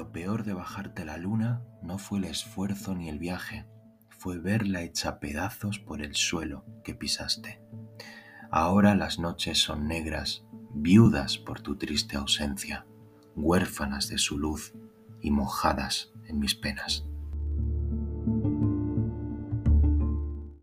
Lo peor de bajarte la luna no fue el esfuerzo ni el viaje, fue verla hecha pedazos por el suelo que pisaste. Ahora las noches son negras, viudas por tu triste ausencia, huérfanas de su luz y mojadas en mis penas.